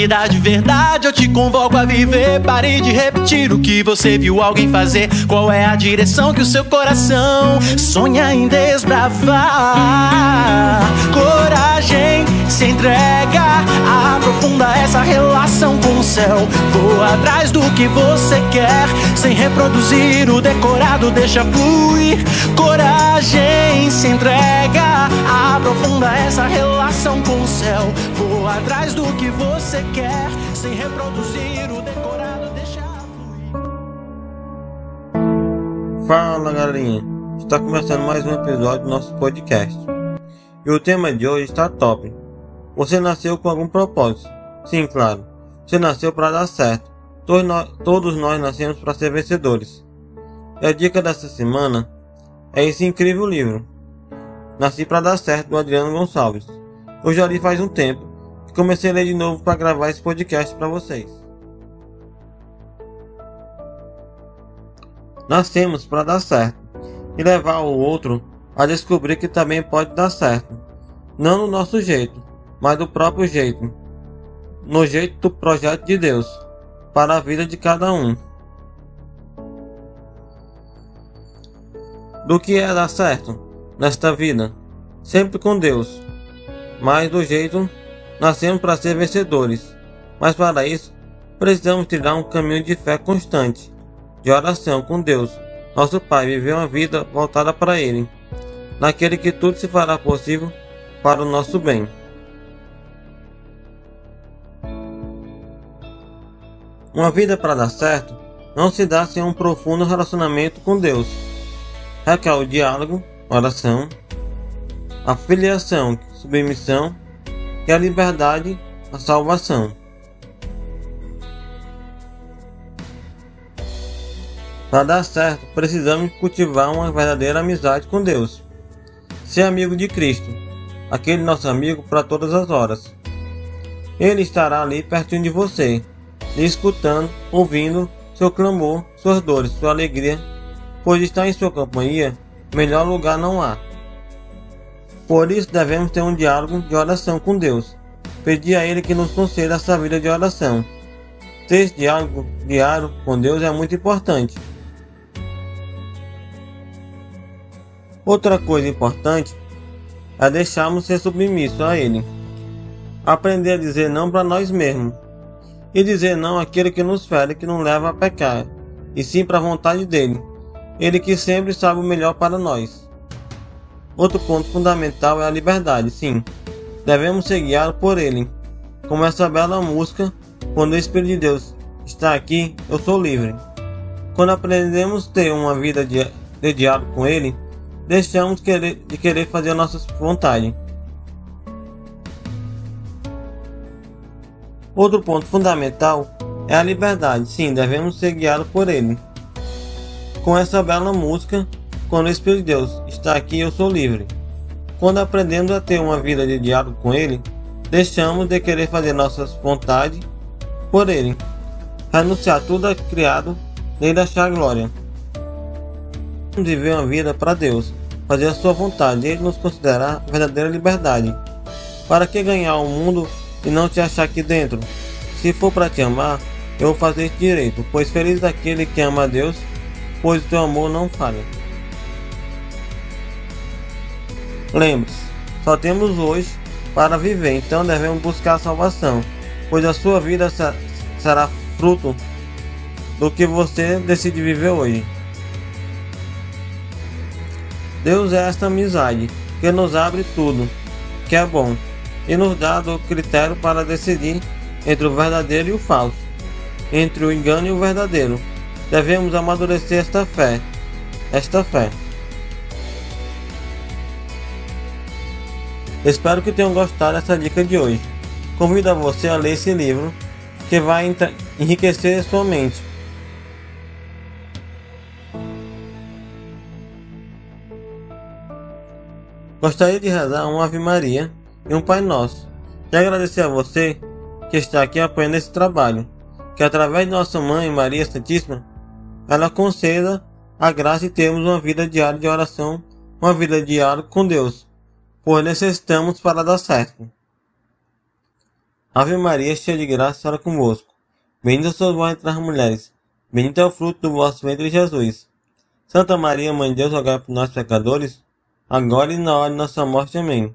Verdade, verdade, eu te convoco a viver. Pare de repetir o que você viu alguém fazer. Qual é a direção que o seu coração sonha em desbravar? Coragem, se entrega, aprofunda essa relação com o céu. Voa atrás do que você quer, sem reproduzir o decorado, deixa fluir. Coragem, se entrega, aprofunda essa relação com o céu. Voa atrás do que você quer, sem reproduzir o decorado, deixa fluir. Fala galerinha, está começando mais um episódio do nosso podcast. E o tema de hoje está top. Você nasceu com algum propósito? Sim, claro. Você nasceu para dar certo. Todos nós, todos nós nascemos para ser vencedores. E a dica dessa semana é esse incrível livro. Nasci para dar certo do Adriano Gonçalves. Eu já li faz um tempo e comecei a ler de novo para gravar esse podcast para vocês. Nascemos para dar certo e levar o outro a descobrir que também pode dar certo. Não no nosso jeito, mas do próprio jeito. No jeito do projeto de Deus, para a vida de cada um. Do que é dar certo nesta vida? Sempre com Deus. Mas do jeito, nascemos para ser vencedores. Mas para isso, precisamos tirar um caminho de fé constante, de oração com Deus, nosso Pai, viver uma vida voltada para Ele naquele que tudo se fará possível para o nosso bem. Uma vida para dar certo não se dá sem um profundo relacionamento com Deus. Requer o diálogo, oração, a filiação, submissão e a liberdade, a salvação. Para dar certo, precisamos cultivar uma verdadeira amizade com Deus. Ser amigo de Cristo, aquele nosso amigo para todas as horas. Ele estará ali pertinho de você, lhe escutando, ouvindo seu clamor, suas dores, sua alegria, pois estar em sua companhia, melhor lugar não há. Por isso devemos ter um diálogo de oração com Deus, pedir a Ele que nos conceda essa vida de oração. Ter esse diálogo diário com Deus é muito importante Outra coisa importante é deixarmos ser submissos a Ele. Aprender a dizer não para nós mesmos. E dizer não àquele que nos fere que não leva a pecar, e sim para a vontade dele. Ele que sempre sabe o melhor para nós. Outro ponto fundamental é a liberdade, sim. Devemos ser guiados por ele. Como essa bela música, quando o Espírito de Deus está aqui, eu sou livre. Quando aprendemos a ter uma vida de, de diálogo com ele, deixamos de querer, fazer a nossa Outro ponto fundamental é a liberdade. Sim, devemos ser guiados por ele. Com essa bela música, quando o Espírito de Deus está aqui, eu sou livre. Quando aprendemos a ter uma vida de diálogo com ele, deixamos de querer fazer nossas vontades por ele. Renunciar tudo a criado, nem deixar glória. Viver uma vida para Deus, fazer a sua vontade ele nos considerar verdadeira liberdade. Para que ganhar o mundo e não te achar aqui dentro? Se for para te amar, eu vou fazer isso direito, pois feliz daquele que ama a Deus, pois o teu amor não falha. Lembre-se, só temos hoje para viver, então devemos buscar a salvação, pois a sua vida será fruto do que você decide viver hoje. Deus é esta amizade que nos abre tudo, que é bom, e nos dá o critério para decidir entre o verdadeiro e o falso, entre o engano e o verdadeiro. Devemos amadurecer esta fé, esta fé. Espero que tenham gostado dessa dica de hoje. Convido a você a ler esse livro que vai enriquecer sua mente Gostaria de rezar uma Ave Maria e um Pai Nosso e agradecer a você que está aqui apoiando esse trabalho, que através de nossa Mãe Maria Santíssima, ela conceda a graça de termos uma vida diária de oração, uma vida diária com Deus, pois necessitamos para dar certo. Ave Maria, cheia de graça, Senhora convosco. Bendita sois vós entre as mulheres. Bendito é o fruto do vosso ventre, Jesus. Santa Maria, Mãe de Deus, rogai por nós pecadores, agora e na hora de nossa morte. Amém.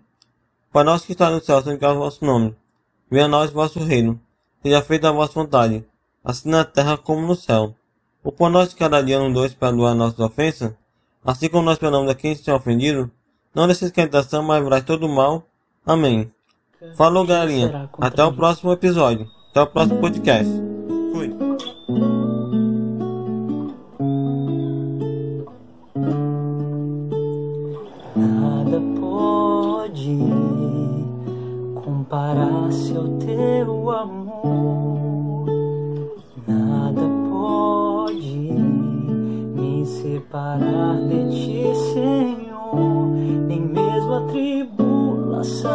Para nós que está no céu, santificado o vosso nome. Venha a nós o vosso reino. Seja feita a vossa vontade, assim na terra como no céu. O pão nosso de cada dia nos dois perdoar nossas ofensas, assim como nós perdoamos a quem se tem ofendido. Não deixe tentação, mas livrai todo o mal. Amém. Falou, galerinha. Até o próximo episódio. Até o próximo podcast. Fui. Separar de ti, Senhor. Nem mesmo a tribulação,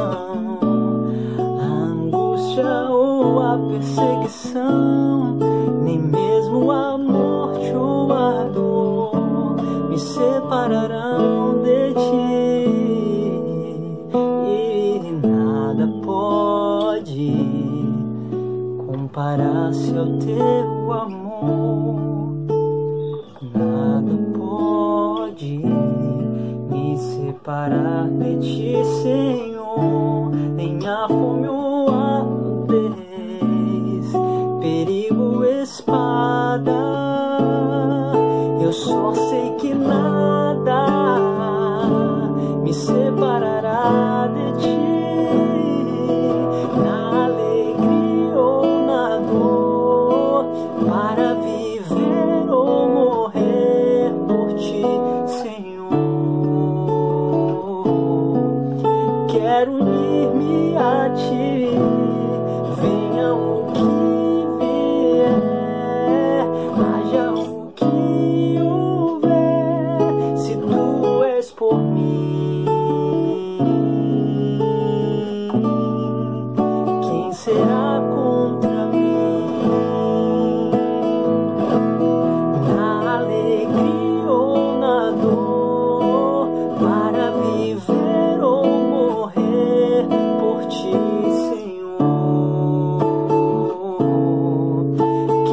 a angústia ou a perseguição, nem mesmo a morte ou a dor me separarão de ti. E nada pode comparar-se ao teu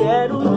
Quero